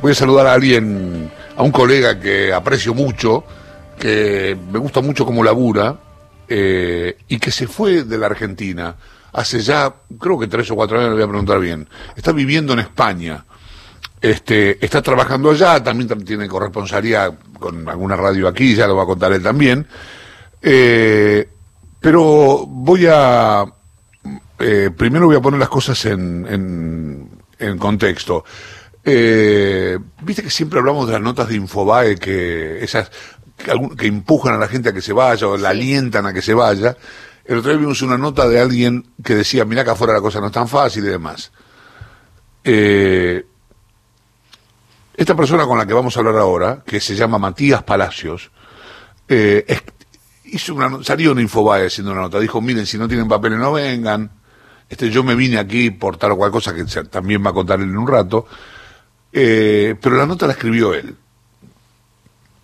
voy a saludar a alguien, a un colega que aprecio mucho, que me gusta mucho como labura, eh, y que se fue de la Argentina hace ya, creo que tres o cuatro años, le voy a preguntar bien. Está viviendo en España. Este, está trabajando allá, también tiene corresponsalía con alguna radio aquí, ya lo va a contar él también. Eh, pero voy a, eh, primero voy a poner las cosas en, en, en contexto. Eh, Viste que siempre hablamos de las notas de Infobae, que esas que, empujan a la gente a que se vaya o la alientan a que se vaya. El otro día vimos una nota de alguien que decía, mira que afuera la cosa no es tan fácil y demás. Eh, esta persona con la que vamos a hablar ahora, que se llama Matías Palacios, eh, hizo una, salió en Infobae haciendo una nota, dijo, miren, si no tienen papeles no vengan, este, yo me vine aquí por tal o cual cosa que también va a contar él en un rato, eh, pero la nota la escribió él.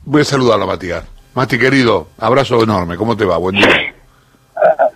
Voy a saludarlo, Matías. Mati, querido, abrazo enorme. ¿Cómo te va? Buen día.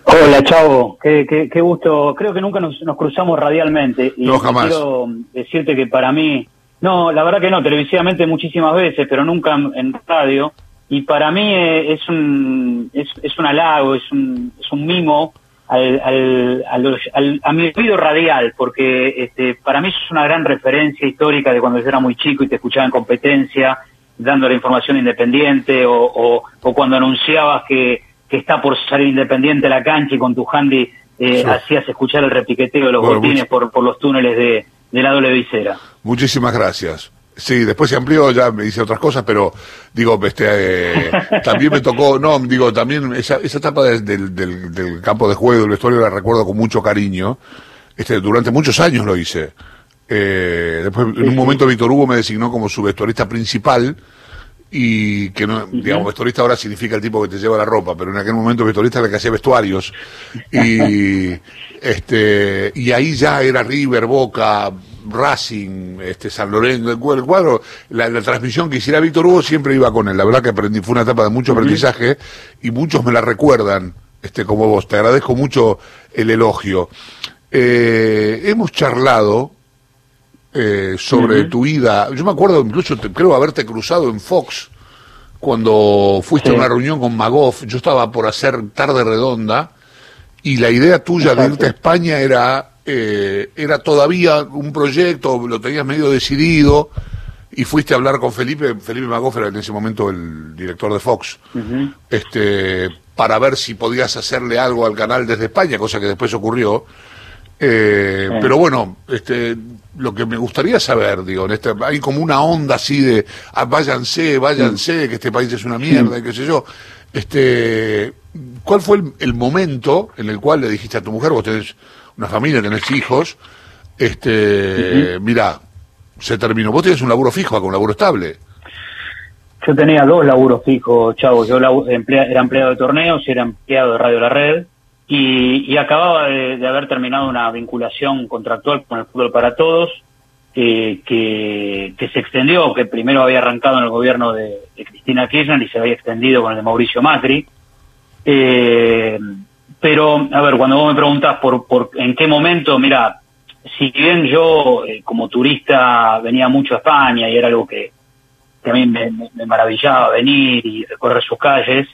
Hola, Chavo. Qué, qué, gusto. Creo que nunca nos, cruzamos radialmente. Y no, jamás. Quiero decirte que para mí, no, la verdad que no, televisivamente muchísimas veces, pero nunca en radio. Y para mí eh, es un, es, es un halago, es un, es un mimo al, al, a mi oído radial, porque este, para mí es una gran referencia histórica de cuando yo era muy chico y te escuchaba en competencia, dando la información independiente, o, o, cuando anunciabas que, que, está por salir independiente la cancha y con tu handy eh, hacías escuchar el repiqueteo de los botines por, por los túneles de, de la doble visera. Muchísimas gracias. Sí, después se amplió, ya me dice otras cosas, pero digo, este, eh, también me tocó, no, digo, también esa, esa etapa del, del, del, campo de juego, del vestuario, la recuerdo con mucho cariño. Este, durante muchos años lo hice. Eh, después, en un momento, Víctor Hugo me designó como su vestuarista principal y que no, digamos, vestuarista ahora significa el tipo que te lleva la ropa, pero en aquel momento vestuarista era el que hacía vestuarios. Y, este, y ahí ya era River, Boca, Racing, este, San Lorenzo, el cuadro, la, transmisión que hiciera Víctor Hugo siempre iba con él. La verdad que aprendí, fue una etapa de mucho aprendizaje y muchos me la recuerdan, este, como vos. Te agradezco mucho el elogio. Eh, hemos charlado eh, sobre tu vida. Yo me acuerdo incluso, creo haberte cruzado en Fox cuando fuiste a una reunión con Magoff. Yo estaba por hacer tarde redonda y la idea tuya de irte a España era eh, era todavía un proyecto, lo tenías medio decidido y fuiste a hablar con Felipe, Felipe Magófera, en ese momento el director de Fox, este, para ver si podías hacerle algo al canal desde España, cosa que después ocurrió. Eh, pero bueno, este, lo que me gustaría saber, digo, en este, hay como una onda así de ah, váyanse, váyanse, que este país es una mierda, y qué sé yo. Este, ¿Cuál fue el, el, momento en el cual le dijiste a tu mujer, vos tenés una familia, tenés hijos, este, mira, se terminó. Vos tenés un laburo fijo, con un laburo estable. Yo tenía dos laburos fijos, chavo. Yo era empleado de torneos y era empleado de Radio La Red. Y, acababa de, haber terminado una vinculación contractual con el fútbol para todos, que, que, se extendió, que primero había arrancado en el gobierno de, Cristina Kirchner y se había extendido con el de Mauricio Macri. Eh, pero, a ver, cuando vos me preguntas por, por en qué momento, mira, si bien yo eh, como turista venía mucho a España y era algo que, que a mí me, maravillaba venir y recorrer sus calles,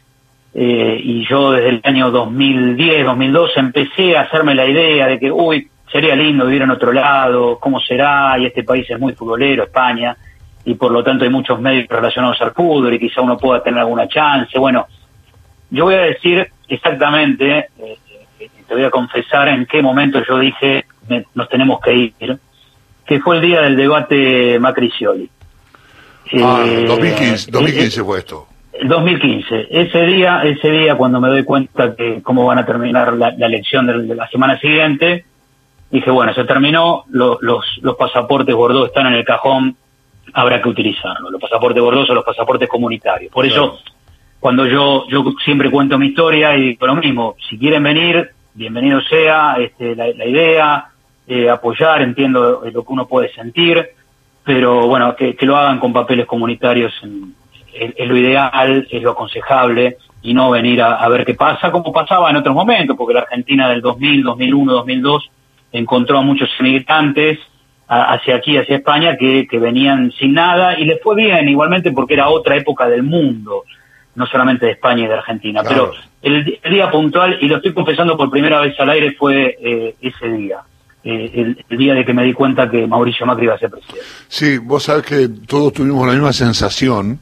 eh, y yo desde el año 2010, 2012 empecé a hacerme la idea de que, uy, sería lindo vivir en otro lado, cómo será, y este país es muy futbolero, España, y por lo tanto hay muchos medios relacionados al fútbol y quizá uno pueda tener alguna chance. Bueno, yo voy a decir exactamente, eh, eh, te voy a confesar en qué momento yo dije nos tenemos que ir, que fue el día del debate Macri-Scioli. Ah, 2015, 2015 fue esto. 2015. Ese día, ese día cuando me doy cuenta que cómo van a terminar la, elección de, la semana siguiente, dije, bueno, se terminó, los, los pasaportes Bordeaux están en el cajón, habrá que utilizarlos. Los pasaportes Bordeaux son los pasaportes comunitarios. Por eso cuando yo, yo siempre cuento mi historia y digo lo mismo, si quieren venir, bienvenido sea, este, la, idea, eh, apoyar, entiendo lo que uno puede sentir, pero bueno, que, lo hagan con papeles comunitarios es, lo ideal, es lo aconsejable, y no venir a, ver qué pasa, como pasaba en otros momentos, porque la Argentina del 2000, 2001, 2002 encontró a muchos inmigrantes hacia aquí, hacia España, que, que venían sin nada y les fue bien igualmente porque era otra época del mundo, no solamente de España y de Argentina. Pero el, día puntual, y lo estoy confesando por primera vez al aire, fue eh, ese día. Eh, el, día de que me di cuenta que Mauricio Macri iba a ser presidente. Sí, vos sabés que todos tuvimos la misma sensación,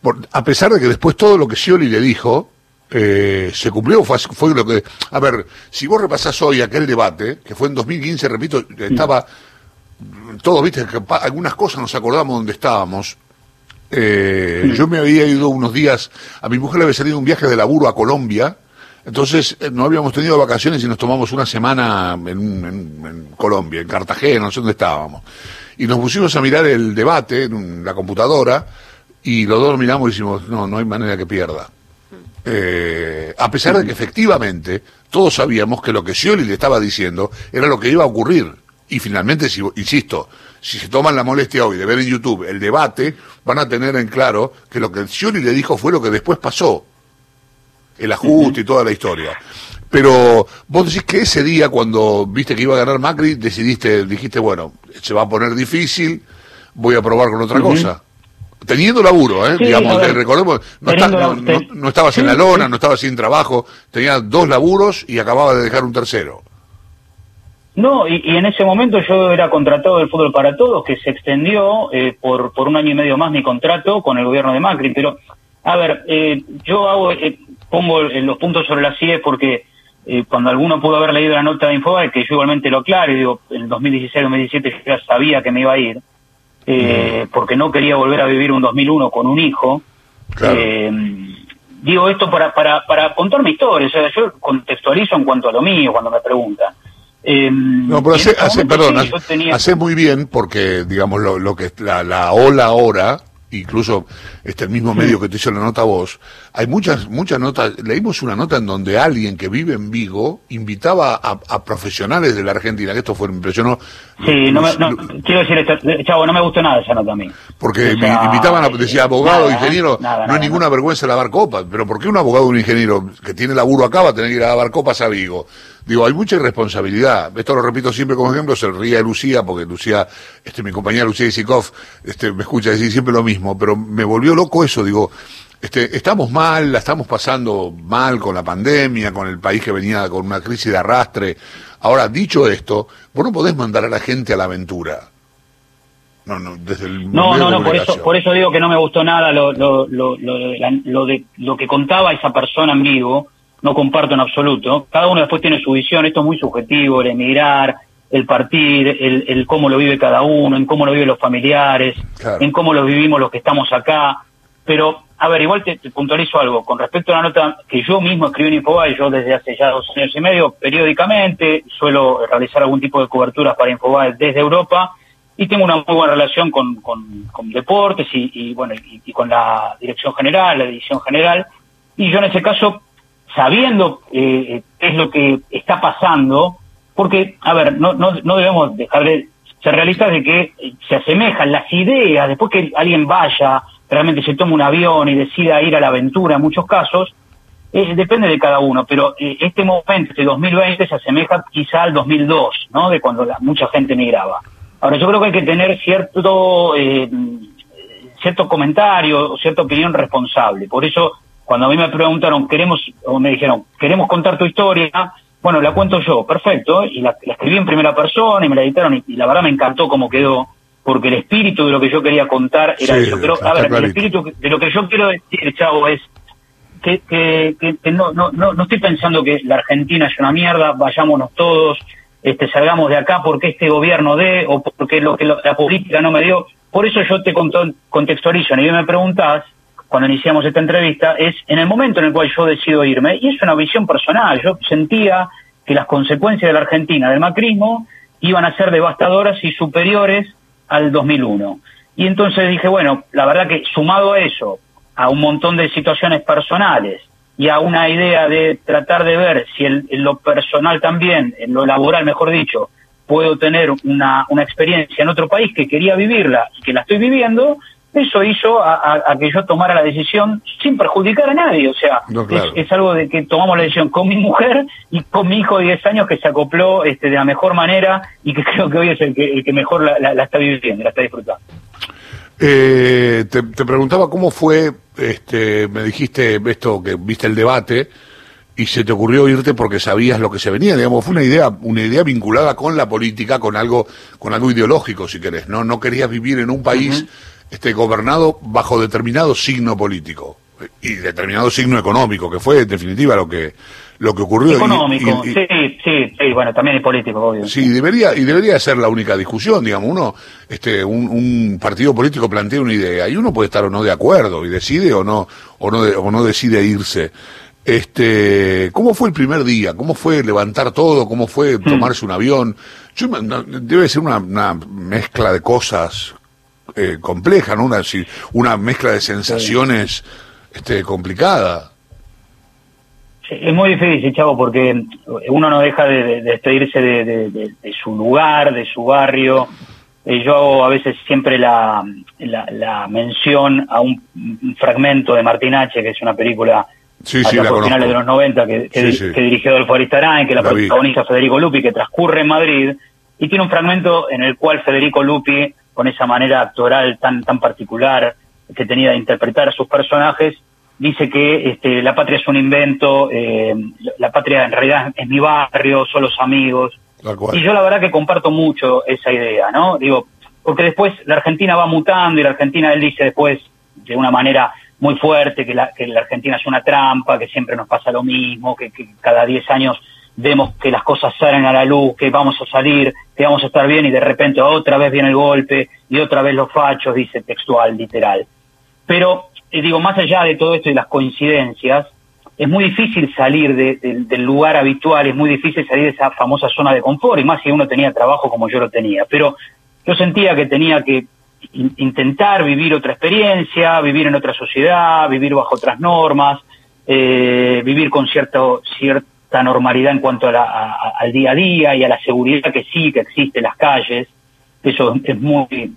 por, a pesar de que después todo lo que Scioli le dijo, eh, se cumplió, fue, fue lo que... A ver, si vos repasás hoy aquel debate, que fue en 2015, repito, estaba todos, viste, que algunas cosas nos acordamos donde estábamos. Eh, yo me había ido unos días, a mi mujer le había salido un viaje de laburo a Colombia, entonces eh, no habíamos tenido vacaciones y nos tomamos una semana en, Colombia, en Cartagena, no sé dónde estábamos. Y nos pusimos a mirar el debate en la computadora y los dos miramos y decimos, no, no hay manera que pierda. Eh, a pesar de que efectivamente todos sabíamos que lo que Scioli le estaba diciendo era lo que iba a ocurrir. Y finalmente, si, insisto, si se toman la molestia hoy de ver en YouTube el debate, van a tener en claro que lo que Scioli le dijo fue lo que después pasó. El ajuste y toda la historia. Pero vos decís que ese día, cuando viste que iba a ganar Macri, decidiste, dijiste, bueno, se va a poner difícil, voy a probar con otra cosa. Teniendo laburo, ¿eh? Digamos, recordemos, no, no, estabas en la lona, no estabas sin trabajo, tenías dos laburos y acababas de dejar un tercero. No, y, en ese momento yo era contratado del Fútbol para Todos, que se extendió eh, por, por un año y medio más mi contrato con el gobierno de Macri. Pero, a ver, eh, yo hago, eh, pongo los puntos sobre las CIE porque cuando alguno pudo haber leído la nota de Infobae, que yo igualmente lo aclaro, digo, en 2016-2017 ya sabía que me iba a ir, mm. porque no quería volver a vivir un 2001 con un hijo. digo esto para, para, para contar mi historia, o sea, yo contextualizo en cuanto a lo mío cuando me preguntan. Em, no, pero hace, hace perdón, hace muy bien porque, digamos, lo, lo que la, la ola ahora incluso este el mismo medio que te hizo la nota vos, hay muchas muchas notas, leímos una nota en donde alguien que vive en Vigo invitaba a, profesionales de la Argentina, que esto fue impresionó. Sí, no, me, no quiero decir esto, chavo, no me gustó nada esa nota a mí. Porque invitaban a, decía abogado, ingeniero, no hay ninguna vergüenza lavar copas, pero ¿por qué un abogado o un ingeniero que tiene laburo acá va a tener que ir a lavar copas a Vigo? Digo, hay mucha irresponsabilidad. Esto lo repito siempre como ejemplo, se de Lucía, porque Lucía, este, mi compañera Lucía Isikov, este, me escucha decir siempre lo mismo, pero me volvió loco eso, digo, este, estamos mal, la estamos pasando mal con la pandemia, con el país que venía con una crisis de arrastre. Ahora, dicho esto, vos no podés mandar a la gente a la aventura. No, no, desde el no, no, no por eso, por eso digo que no me gustó nada lo, lo, lo, lo, de, lo que contaba esa persona en vivo, no comparto en absoluto. Cada uno después tiene su visión, esto es muy subjetivo, el emigrar, el partir, el, el cómo lo vive cada uno, en cómo lo viven los familiares, en cómo lo vivimos los que estamos acá. Pero, a ver, igual te, puntualizo algo. Con respecto a la nota que yo mismo escribí en Infobae, yo desde hace ya dos años y medio, periódicamente, suelo realizar algún tipo de coberturas para Infobae desde Europa y tengo una muy buena relación con, con, con deportes y, y bueno, y, y, con la dirección general, la edición general. Y yo en ese caso sabiendo eh, qué es lo que está pasando, porque, a ver, no, no, no debemos dejar de ser realistas de que se asemejan las ideas, después que alguien vaya, realmente se toma un avión y decida ir a la aventura en muchos casos, eh, depende de cada uno, pero eh, este momento, este 2020, se asemeja quizá al 2002, ¿no? De cuando mucha gente migraba. Ahora, yo creo que hay que tener cierto, eh, cierto comentario, cierta opinión responsable. Por eso cuando a mí me preguntaron, queremos, o me dijeron, queremos contar tu historia, bueno, la cuento yo, perfecto, y la, escribí en primera persona y me la editaron y, la verdad me encantó cómo quedó, porque el espíritu de lo que yo quería contar era eso. Pero, a ver, el espíritu de lo que yo quiero decir, Chavo, es que, que, que, no, no, no, no estoy pensando que la Argentina es una mierda, vayámonos todos, este, salgamos de acá porque este gobierno dé o porque lo que la política no me dio. Por eso yo te contextualizo, y me preguntás, cuando iniciamos esta entrevista, es en el momento en el cual yo decido irme, y es una visión personal, yo sentía que las consecuencias de la Argentina del macrismo iban a ser devastadoras y superiores al 2001. Y entonces dije, bueno, la verdad que sumado a eso, a un montón de situaciones personales y a una idea de tratar de ver si en lo personal también, en lo laboral mejor dicho, puedo tener una, una experiencia en otro país que quería vivirla y que la estoy viviendo, eso hizo a, que yo tomara la decisión sin perjudicar a nadie. O sea, es, algo de que tomamos la decisión con mi mujer y con mi hijo de 10 años que se acopló este, de la mejor manera y que creo que hoy es el que, mejor la, está viviendo, la está disfrutando. Eh, te, preguntaba cómo fue, este, me dijiste esto, que viste el debate y se te ocurrió irte porque sabías lo que se venía, digamos, fue una idea, una idea vinculada con la política, con algo, con algo ideológico, si querés, ¿no? No querías vivir en un país este, gobernado bajo determinado signo político y determinado signo económico, que fue en definitiva lo que lo que ocurrió. Económico, sí, sí, sí, bueno, también es político, obvio. Sí, debería, y debería ser la única discusión, digamos, uno, este, un, un, partido político plantea una idea y uno puede estar o no de acuerdo y decide o no, o no, o no decide irse. Este, ¿cómo fue el primer día? ¿Cómo fue levantar todo? ¿Cómo fue mm. tomarse un avión? Yo, debe ser una, una mezcla de cosas eh, compleja, ¿no? Una, una mezcla de sensaciones este, complicada. Es muy difícil, Chavo, porque uno no deja de, despedirse de, su lugar, de su barrio. Eh, yo a veces siempre la, la, mención a un, fragmento de Martín H., que es una película sí, sí, finales de los 90, que, que, dirigió Adolfo Aristarán, que la, la protagoniza Federico Lupi, que transcurre en Madrid, y tiene un fragmento en el cual Federico Lupi con esa manera actoral tan, tan particular que tenía de interpretar a sus personajes, dice que este, la patria es un invento, eh, la patria en realidad es mi barrio, son los amigos. Y yo la verdad que comparto mucho esa idea, ¿no? Digo, porque después la Argentina va mutando y la Argentina, él dice después de una manera muy fuerte que la, que la Argentina es una trampa, que siempre nos pasa lo mismo, que, que cada 10 años vemos que las cosas salen a la luz, que vamos a salir, que vamos a estar bien y de repente otra vez viene el golpe y otra vez los fachos, dice textual, literal. Pero, eh, digo, más allá de todo esto y las coincidencias, es muy difícil salir del lugar habitual, es muy difícil salir de esa famosa zona de confort, y más si uno tenía trabajo como yo lo tenía. Pero yo sentía que tenía que intentar vivir otra experiencia, vivir en otra sociedad, vivir bajo otras normas, eh, vivir con cierto, cierto esta normalidad en cuanto a al día a día y a la seguridad que sí, que existe en las calles. Eso es muy, eh,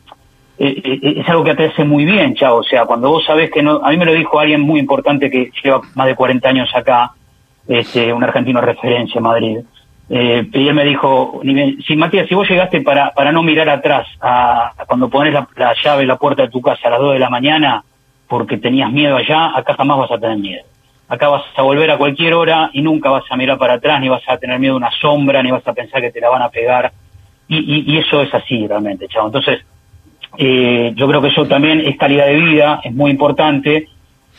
eh, es algo que te hace muy bien, chao. O sea, cuando vos sabés que no, a mí me lo dijo alguien muy importante que lleva más de 40 años acá, este, un argentino referencia en Madrid. Eh, y él me dijo, si Matías, si vos llegaste para, para no mirar atrás a, cuando pones la, la llave en la puerta de tu casa a las 2 de la mañana porque tenías miedo allá, acá jamás vas a tener miedo acá vas a volver a cualquier hora y nunca vas a mirar para atrás, ni vas a tener miedo de una sombra, ni vas a pensar que te la van a pegar. Y, eso es así realmente, chavo. Entonces, eh, yo creo que eso también es calidad de vida, es muy importante,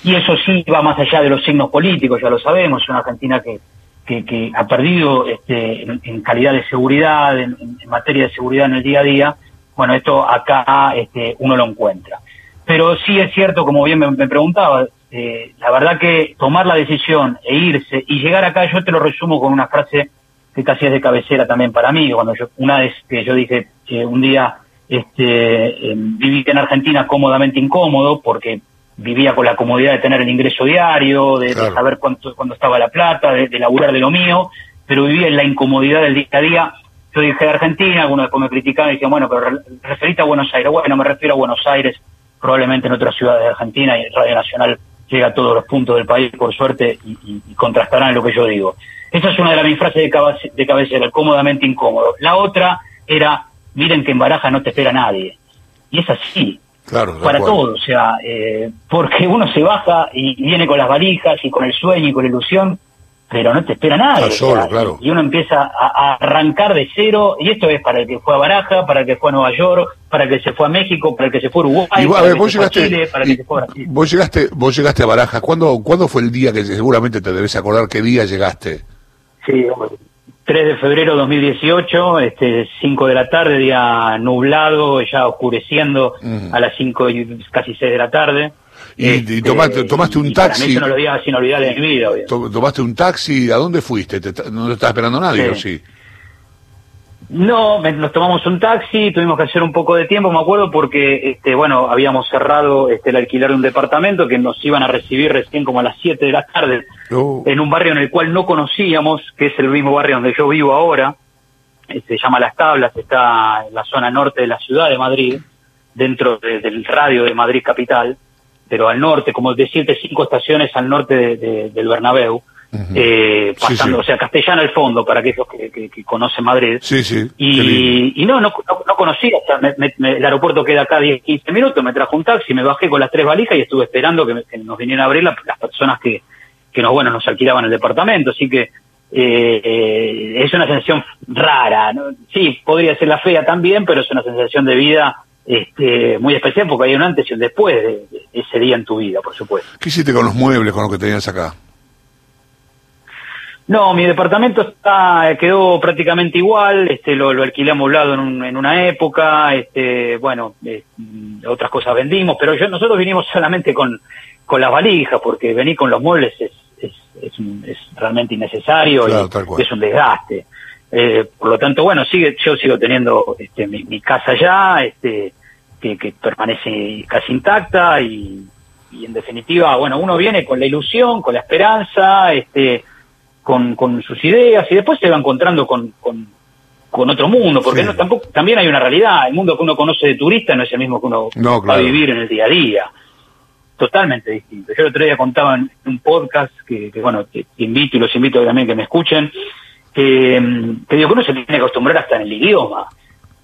y eso sí va más allá de los signos políticos, ya lo sabemos, es una Argentina que, que, ha perdido este, en, calidad de seguridad, en, materia de seguridad en el día a día, bueno, esto acá este, uno lo encuentra. Pero sí es cierto, como bien me, me preguntaba, eh, la verdad que tomar la decisión e irse y llegar acá, yo te lo resumo con una frase que casi es de cabecera también para mí, cuando yo, una vez que yo dije que un día este, viví en Argentina cómodamente incómodo porque vivía con la comodidad de tener el ingreso diario, de, saber cuánto, cuándo estaba la plata, de, de, laburar de lo mío, pero vivía en la incomodidad del día a día. Yo dije de Argentina, algunos después me criticaban y decían, bueno, pero referite a Buenos Aires. Bueno, me refiero a Buenos Aires, probablemente en otras ciudades de Argentina y Radio Nacional llega a todos los puntos del país, por suerte, y, contrastarán lo que yo digo. Esa es una de las mis frases de, de cabecera, cómodamente incómodo. La otra era, miren que en Baraja no te espera nadie. Y es así. Claro, para todos, o sea, eh, porque uno se baja y viene con las valijas y con el sueño y con la ilusión, pero no te espera nada. Y uno empieza a, arrancar de cero, y esto es para el que fue a Baraja, para el que fue a Nueva York, para el que se fue a México, para el que se fue a Uruguay, para el que se fue a Chile, para el que se fue a Brasil. Vos llegaste, vos llegaste a Baraja, ¿Cuándo, ¿cuándo fue el día que seguramente te debes acordar qué día llegaste? Sí, 3 de febrero de 2018, este, 5 de la tarde, día nublado, ya oscureciendo a las 5 y casi 6 de la tarde. Y, este, tomaste, tomaste un taxi. no lo sin olvidar de mi vida. Tomaste un taxi, ¿a dónde fuiste? ¿No te estaba esperando nadie o sí? No, nos tomamos un taxi, tuvimos que hacer un poco de tiempo, me acuerdo, porque, este, bueno, habíamos cerrado este, el alquiler de un departamento que nos iban a recibir recién como a las 7 de la tarde, oh. en un barrio en el cual no conocíamos, que es el mismo barrio donde yo vivo ahora, se llama Las Tablas, está en la zona norte de la ciudad de Madrid, dentro del radio de Madrid Capital, pero al norte, como decirte, cinco estaciones al norte del Bernabéu, eh, pasando, o sea, castellano al fondo para aquellos que, que, conocen Madrid. Sí, sí. Y, no, no, no, conocía, o sea, el aeropuerto queda acá 10, 15 minutos, me trajo un taxi, me bajé con las tres valijas y estuve esperando que, nos vinieran a abrir las personas que, que nos, bueno, nos alquilaban el departamento, así que eh, eh, es una sensación rara, ¿no? sí, podría ser la fea también, pero es una sensación de vida este, muy especial porque hay un antes y un después de, ese día en tu vida, por supuesto. ¿Qué hiciste con los muebles, con lo que tenías acá? No, mi departamento está quedó prácticamente igual, este lo, lo alquilé amoblado en, en una época, este bueno, eh, otras cosas vendimos, pero yo nosotros vinimos solamente con, con las valijas, porque venir con los muebles es, es, es, realmente innecesario y es un desgaste. Eh, por lo tanto, bueno, sigue, yo sigo teniendo este, mi, casa ya, este, que, que permanece casi intacta y, y en definitiva, bueno, uno viene con la ilusión, con la esperanza, este, con, con sus ideas y después se va encontrando con, con, otro mundo, porque no, tampoco, también hay una realidad, el mundo que uno conoce de turista no es el mismo que uno va a vivir en el día a día, totalmente distinto. Yo el otro día contaba en un podcast que, que bueno, te, invito y los invito también que me escuchen, que, mm, que digo que uno se tiene que acostumbrar hasta en el idioma,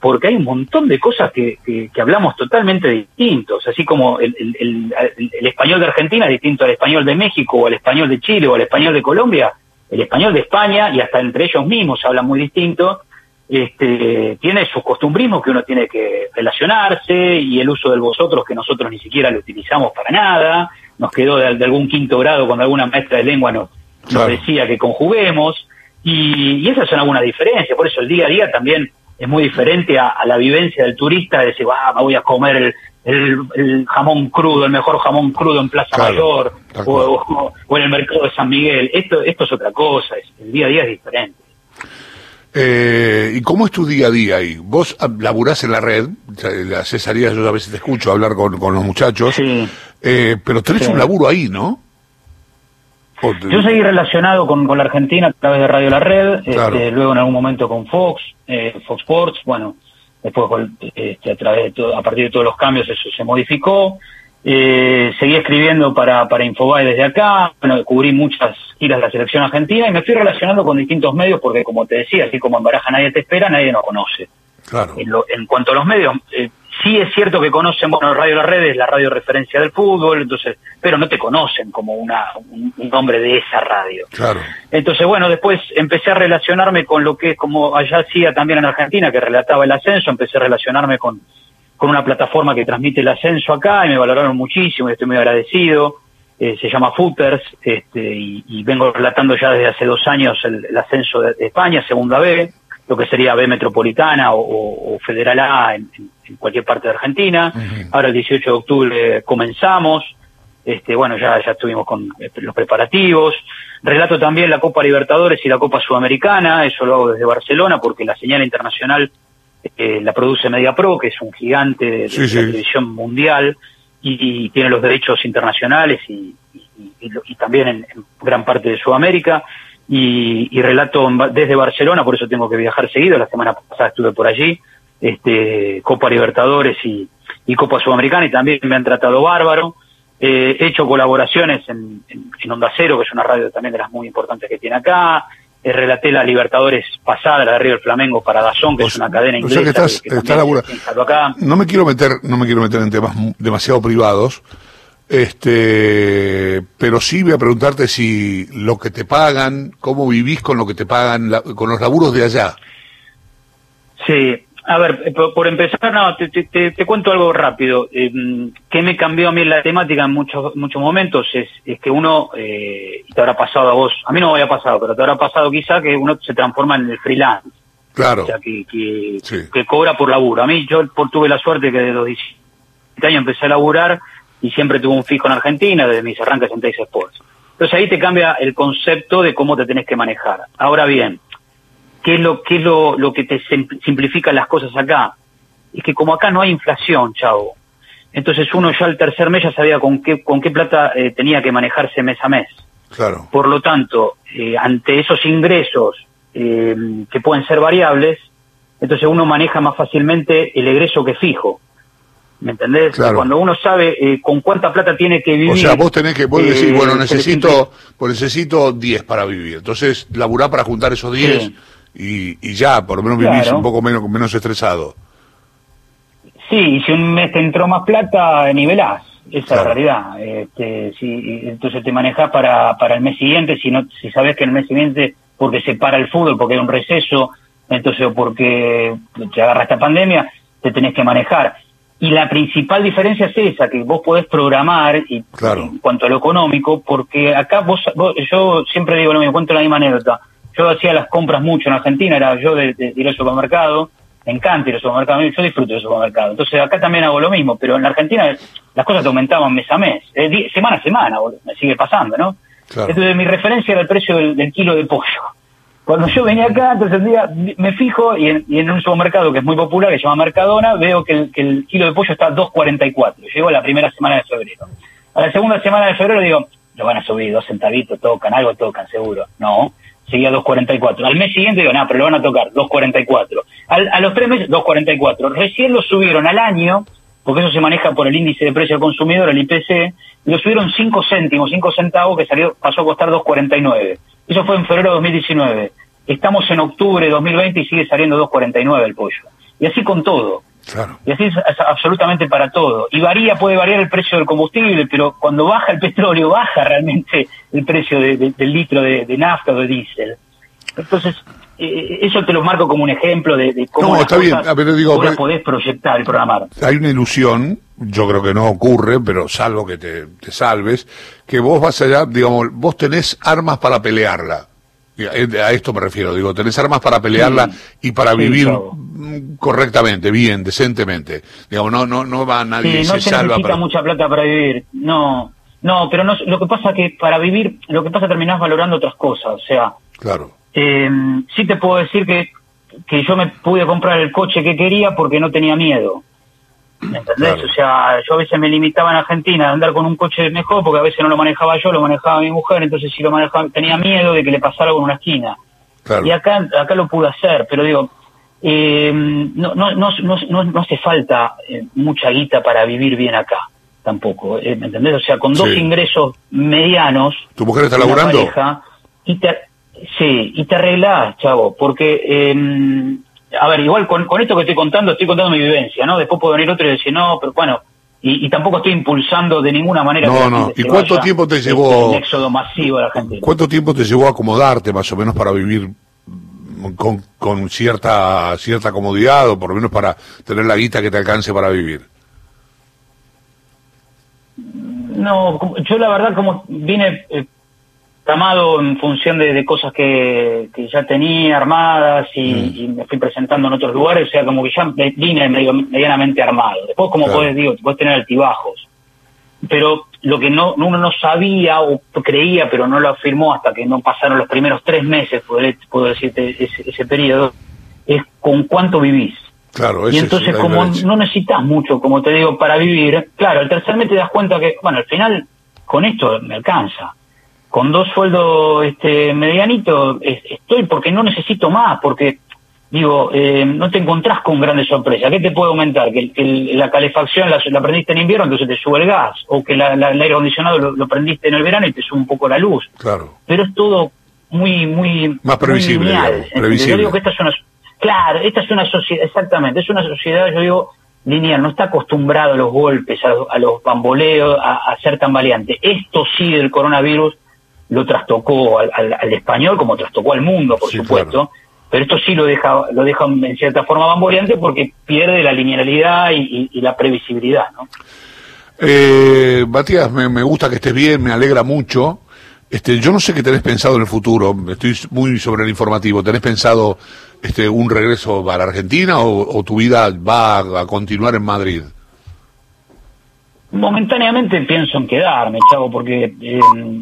porque hay un montón de cosas que, que, hablamos totalmente distintos, así como el, el, el, español de Argentina es distinto al español de México, o al español de Chile, o al español de Colombia, el español de España, y hasta entre ellos mismos se habla muy distinto, este, tiene sus costumbrismos que uno tiene que relacionarse y el uso del vosotros que nosotros ni siquiera lo utilizamos para nada, nos quedó de, algún quinto grado cuando alguna maestra de lengua nos, decía que conjuguemos y, y, esas son algunas diferencias, por eso el día a día también es muy diferente a, la vivencia del turista de decir, ah, me voy a comer el, el, jamón crudo, el mejor jamón crudo en Plaza Mayor o, en el mercado de San Miguel. Esto, esto es otra cosa, el día a día es diferente. Eh, ¿Y cómo es tu día a día ahí? Vos laburás en la red, la cesaría yo a veces te escucho hablar con, los muchachos, eh, pero tenés un laburo ahí, ¿no? Yo seguí relacionado con, la Argentina a través de Radio La Red, este, luego en algún momento con Fox, eh, Fox Sports, bueno, después este, a, través de a partir de todos los cambios eso se modificó. Eh, seguí escribiendo para, para Infobae desde acá, bueno, cubrí muchas giras de la selección argentina y me fui relacionando con distintos medios porque, como te decía, así como en Baraja nadie te espera, nadie nos conoce. Claro. En, cuanto a los medios, eh, sí es cierto que conocen, bueno, Radio La Red es la radio referencia del fútbol, entonces, pero no te conocen como una, un, nombre de esa radio. Claro. Entonces, bueno, después empecé a relacionarme con lo que, como allá hacía también en Argentina, que relataba el ascenso, empecé a relacionarme con, con una plataforma que transmite el ascenso acá y me valoraron muchísimo y estoy muy agradecido. Eh, se llama Footers este, y, vengo relatando ya desde hace dos años el, ascenso de, España, segunda B, lo que sería B metropolitana o, Federal A en, cualquier parte de Argentina. Ahora el 18 de octubre comenzamos. Este, bueno, ya, ya estuvimos con este, los preparativos. Relato también la Copa Libertadores y la Copa Sudamericana, eso lo hago desde Barcelona porque la señal internacional eh, la produce MediaPro, que es un gigante de, la televisión mundial y, tiene los derechos internacionales y, y, también en, gran parte de Sudamérica. Y, relato desde Barcelona, por eso tengo que viajar seguido. La semana pasada estuve por allí, este, Copa Libertadores y, Copa Sudamericana, y también me han tratado bárbaro. Eh, he hecho colaboraciones en, en, Onda Cero, que es una radio también de las muy importantes que tiene acá. Eh, relaté la Libertadores pasada, la de Río del Flamengo para Dazón, que es una cadena inglesa. que estás, No me quiero meter, no me quiero meter en temas demasiado privados, este, pero sí voy a preguntarte si lo que te pagan, cómo vivís con lo que te pagan, con los laburos de allá. Sí, a ver, eh, por, empezar, no, te, te, cuento algo rápido. Eh, ¿Qué me cambió a mí la temática en muchos muchos momentos? Es, es que uno, eh, te habrá pasado a vos, a mí no me había pasado, pero te habrá pasado quizá que uno se transforma en el freelance. Claro. O sea, que, que, cobra por laburo. A mí yo por, tuve la suerte que de los 17 años empecé a laburar y siempre tuve un fijo en Argentina desde mis arranques en Texas Sports. Entonces ahí te cambia el concepto de cómo te tenés que manejar. Ahora bien, ¿Qué es lo, qué es lo, lo que te simplifica las cosas acá? Es que como acá no hay inflación, chavo, entonces uno ya el tercer mes ya sabía con qué, con qué plata eh, tenía que manejarse mes a mes. Claro. Por lo tanto, eh, ante esos ingresos eh, que pueden ser variables, entonces uno maneja más fácilmente el egreso que fijo. ¿Me entendés? Claro. Cuando uno sabe eh, con cuánta plata tiene que vivir. O sea, vos tenés que, vos eh, decís, bueno, se le necesito, pues necesito 10 para vivir. Entonces, laburá para juntar esos 10 Sí. y, y ya, por lo menos vivís Claro. un poco menos, menos estresado. Sí, y si un mes te entró más plata, nivelás. Esa es la realidad. Este, sí, entonces te manejás para, para el mes siguiente, si no, si sabes que el mes siguiente, porque se para el fútbol, porque hay un receso, entonces o porque te agarra esta pandemia, te tenés que manejar. Y la principal diferencia es esa, que vos podés programar y, Claro. en cuanto a lo económico, porque acá vos, vos- yo siempre digo lo mismo, cuento la misma anécdota. Yo hacía las compras mucho en Argentina, era yo de, de- de ir al supermercado, me encanta ir al supermercado, yo disfruto del supermercado. Entonces acá también hago lo mismo, pero en la Argentina las cosas te aumentaban mes a mes, eh, semana a semana, boludo, me sigue pasando, ¿no? Claro. Entonces mi referencia era el precio del, del kilo de pollo. Cuando yo venía acá, entonces un día me fijo y en, un supermercado que es muy popular, que se llama Mercadona, veo que el, el kilo de pollo está a 2.44. Llego a la primera semana de febrero. A la segunda semana de febrero digo, lo van a subir, dos centavitos, tocan, algo tocan, seguro. No, seguía 2.44. Al mes siguiente digo, no, pero lo van a tocar, 2.44. Al, a los tres meses, 2.44. Recién lo subieron al año, porque eso se maneja por el índice de precio al consumidor, el IPC, lo subieron 5 céntimos, 5 centavos, que salió pasó a costar 2.49. Eso fue en febrero de 2019. Estamos en octubre de 2020 y sigue saliendo 2.49 el pollo. Y así con todo. Claro. Y así es, absolutamente para todo. Y varía, puede variar el precio del combustible, pero cuando baja el petróleo, baja realmente el precio de- de- del litro de, de nafta o de diésel. Entonces, eh, eso te lo marco como un ejemplo de, cómo No, las está bien. cosas A ver, digo, vos las pe- podés proyectar y programar. Hay una ilusión, yo creo que no ocurre, pero salvo que te, te salves, que vos vas allá, digamos, vos tenés armas para pelearla. Y A a esto me refiero, digo, tenés armas para pelearla y para Sí, vivir mm, correctamente, bien, decentemente. Digamos, no, no, no va nadie Sí, y no se se salva necesita para... mucha plata para vivir. No, no, pero no, lo que pasa que para vivir, lo que pasa terminás valorando otras cosas. O sea, Claro, eh, sí te puedo decir que, que yo me pude comprar el coche que quería porque no tenía miedo. ¿Me entendés? Claro. O sea, yo a veces me limitaba en Argentina a andar con un coche mejor porque a veces no lo manejaba yo, lo manejaba mi mujer, entonces si lo manejaba tenía miedo de que le pasara algo en una esquina. claro. Y acá, acá lo pude hacer, pero digo, eh, no, no, no, no, no, no hace falta eh, mucha guita para vivir bien acá, tampoco, eh, ¿me entendés? O sea, con dos Sí. ingresos medianos, ¿Tu mujer está laburando? pareja, y te, sí, y te arreglás, chavo, porque, eh, a ver, igual con, con esto que estoy contando, estoy contando mi vivencia, ¿no? Después puede venir otro y decir, no, pero bueno, y, y tampoco estoy impulsando de ninguna manera No, que no. gente ¿Y cuánto vaya, tiempo te este, llevó? Un éxodo masivo a la Argentina. ¿Cuánto tiempo te llevó a acomodarte más o menos para vivir con, con cierta cierta comodidad o por lo menos para tener la guita que te alcance para vivir? No, yo la verdad como vine eh, tramado en función de, de cosas que, que ya tenía armadas y, Mm. y me fui presentando en otros lugares, o sea, como que ya vine medianamente armado. Después, como Claro. puedes, digo, puedes tener altibajos. Pero lo que no uno no sabía o creía, pero no lo afirmó hasta que no pasaron los primeros tres meses, puedo, puedo decirte ese, ese periodo, es con cuánto vivís. Claro, Y entonces, como no necesitas mucho, como te digo, para vivir, claro, al tercer mes te das cuenta que, bueno, al final, con esto me alcanza. Con dos sueldos este, medianitos es- estoy porque no necesito más, porque, digo, eh, no te encontrás con grandes sorpresas. ¿Qué te puede aumentar? Que, que la calefacción la, la prendiste en invierno, entonces te sube el gas. O que la- la- el aire acondicionado lo, lo prendiste en el verano y te sube un poco la luz Claro. pero es todo muy muy Más previsible, muy lineal, previsible. yo digo que esta es una claro esta es una sociedad exactamente es una sociedad yo digo lineal no está acostumbrado a los golpes a, los- a los bamboleos a, a ser tan valiente esto sí del coronavirus lo trastocó al, al- al español como trastocó al mundo por Sí, supuesto pero esto sí lo deja lo deja en cierta forma bamboleante porque pierde la linealidad y, y- y la previsibilidad no Eh, Matías, me, me gusta que estés bien, me alegra mucho. Este, yo no sé qué tenés pensado en el futuro, estoy muy sobre el informativo. ¿Tenés pensado este, un regreso a la Argentina o, o tu vida va a, a continuar en Madrid? Momentáneamente pienso en quedarme, chavo, porque eh,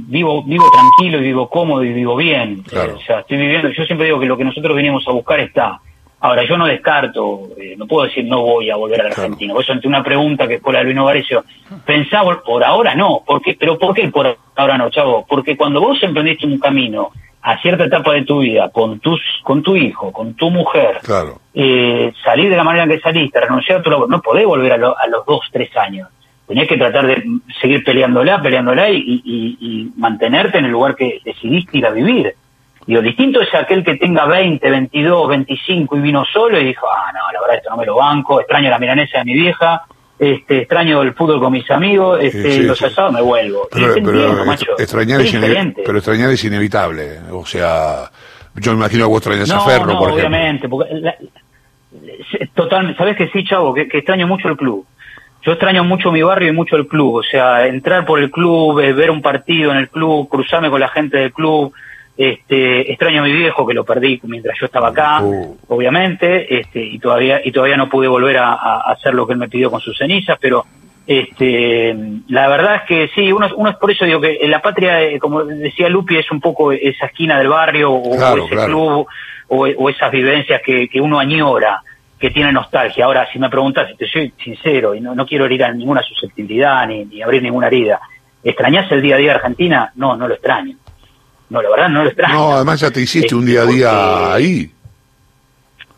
vivo vivo tranquilo y vivo cómodo y vivo bien. Claro. O sea, estoy viviendo. Yo siempre digo que lo que nosotros venimos a buscar está. Ahora, yo no descarto, eh, no puedo decir no voy a volver a la Claro. Argentina. Por eso ante una pregunta que fue la de Luis Novarecio, pensaba, por ahora no. ¿Por qué? ¿Pero por qué por ahora no, chavo? Porque cuando vos emprendiste un camino a cierta etapa de tu vida, con tus, con tu hijo, con tu mujer, Claro. eh, salir de la manera en que saliste, renunciar a tu labor, no podés volver a, lo- a los dos, tres años. Tenés que tratar de seguir peleándola, peleándola y, y- y- y mantenerte en el lugar que decidiste ir a vivir. Digo, distinto es aquel que tenga 20, 22, 25 y vino solo y dijo, ah, no, la verdad esto no me lo banco, extraño la milanesa de mi vieja, este, extraño el fútbol con mis amigos, este, sí, los sí. asados me vuelvo. Pero, pero entiendo, macho. extrañar Es pero extrañar inevitable. O sea, yo me imagino que vos extrañas a No, Ferro, no, por ejemplo. obviamente. Porque la- total, sabes que sí, chavo, que, que extraño mucho el club. Yo extraño mucho mi barrio y mucho el club. O sea, entrar por el club, eh, ver un partido en el club, cruzarme con la gente del club. Este, extraño a mi viejo que lo perdí mientras yo estaba acá, Uh. obviamente, este, y todavía y todavía no pude volver a, a hacer lo que él me pidió con sus cenizas, pero este, la verdad es que sí, uno, uno es por eso digo que en la patria, eh, como decía Lupi, es un poco esa esquina del barrio o, Claro, o ese claro. club o, o esas vivencias que, que uno añora, que tiene nostalgia. Ahora, si me preguntas, si te soy sincero y no, no quiero herir a ninguna susceptibilidad ni, ni abrir ninguna herida, ¿extrañás el día a día de Argentina? No, no lo extraño. No, la verdad no lo extraño. No, además ya te hiciste Este, un día a día porque- ahí.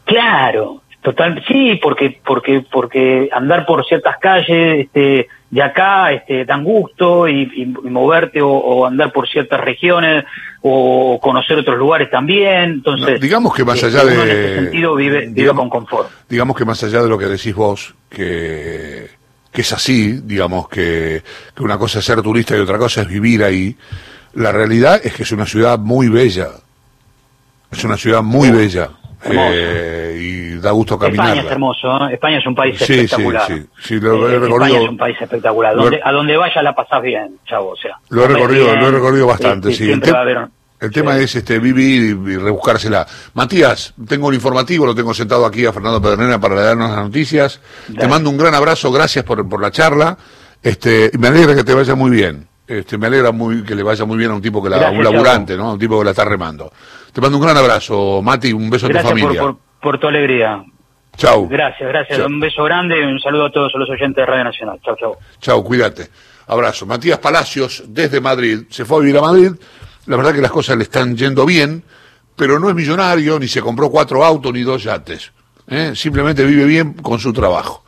Claro, total, sí, porque porque porque andar por ciertas calles este, de acá este, dan gusto y, y- y moverte o, o andar por ciertas regiones o conocer otros lugares también. Entonces, No, digamos que más este, allá de- en ese sentido vive, vive digamos- con confort. digamos que más allá de lo que decís vos, que, que es así, digamos que, que una cosa es ser turista y otra cosa es vivir ahí, la realidad es que es una ciudad muy bella. Es una ciudad muy bella. Eh, y da gusto España es hermoso, ¿eh? España es un país Sí, sí, espectacular. sí, sí, lo he Eh, recorrido. España es un país espectacular. Donde, a donde vayas la pasás bien, chavo. O sea, Lo he recorrido, bien, lo he recorrido bastante, sí. El, te- haber... tema sí. es este vivir y, y rebuscársela. Matías, tengo el informativo, lo tengo sentado aquí a Fernando Pedernera para darnos las noticias. Te mando un gran abrazo, gracias por, por la charla. Este, y me alegra que te vaya muy bien. Este, me alegra muy que le vaya muy bien a un tipo que la, Gracias, un laburante, ¿no? Un tipo que la está remando. Te mando un gran abrazo, Mati, un beso a tu Gracias por, familia. por, por tu alegría. Chau. Gracias, gracias. Chau. Un beso grande y un saludo a todos los oyentes de Radio Nacional. Chau, chau. Chau, cuídate. Abrazo. Matías Palacios, desde Madrid, se fue a vivir a Madrid. La verdad que las cosas le están yendo bien, pero no es millonario, ni se compró cuatro autos ni dos yates. ¿eh? Simplemente vive bien con su trabajo.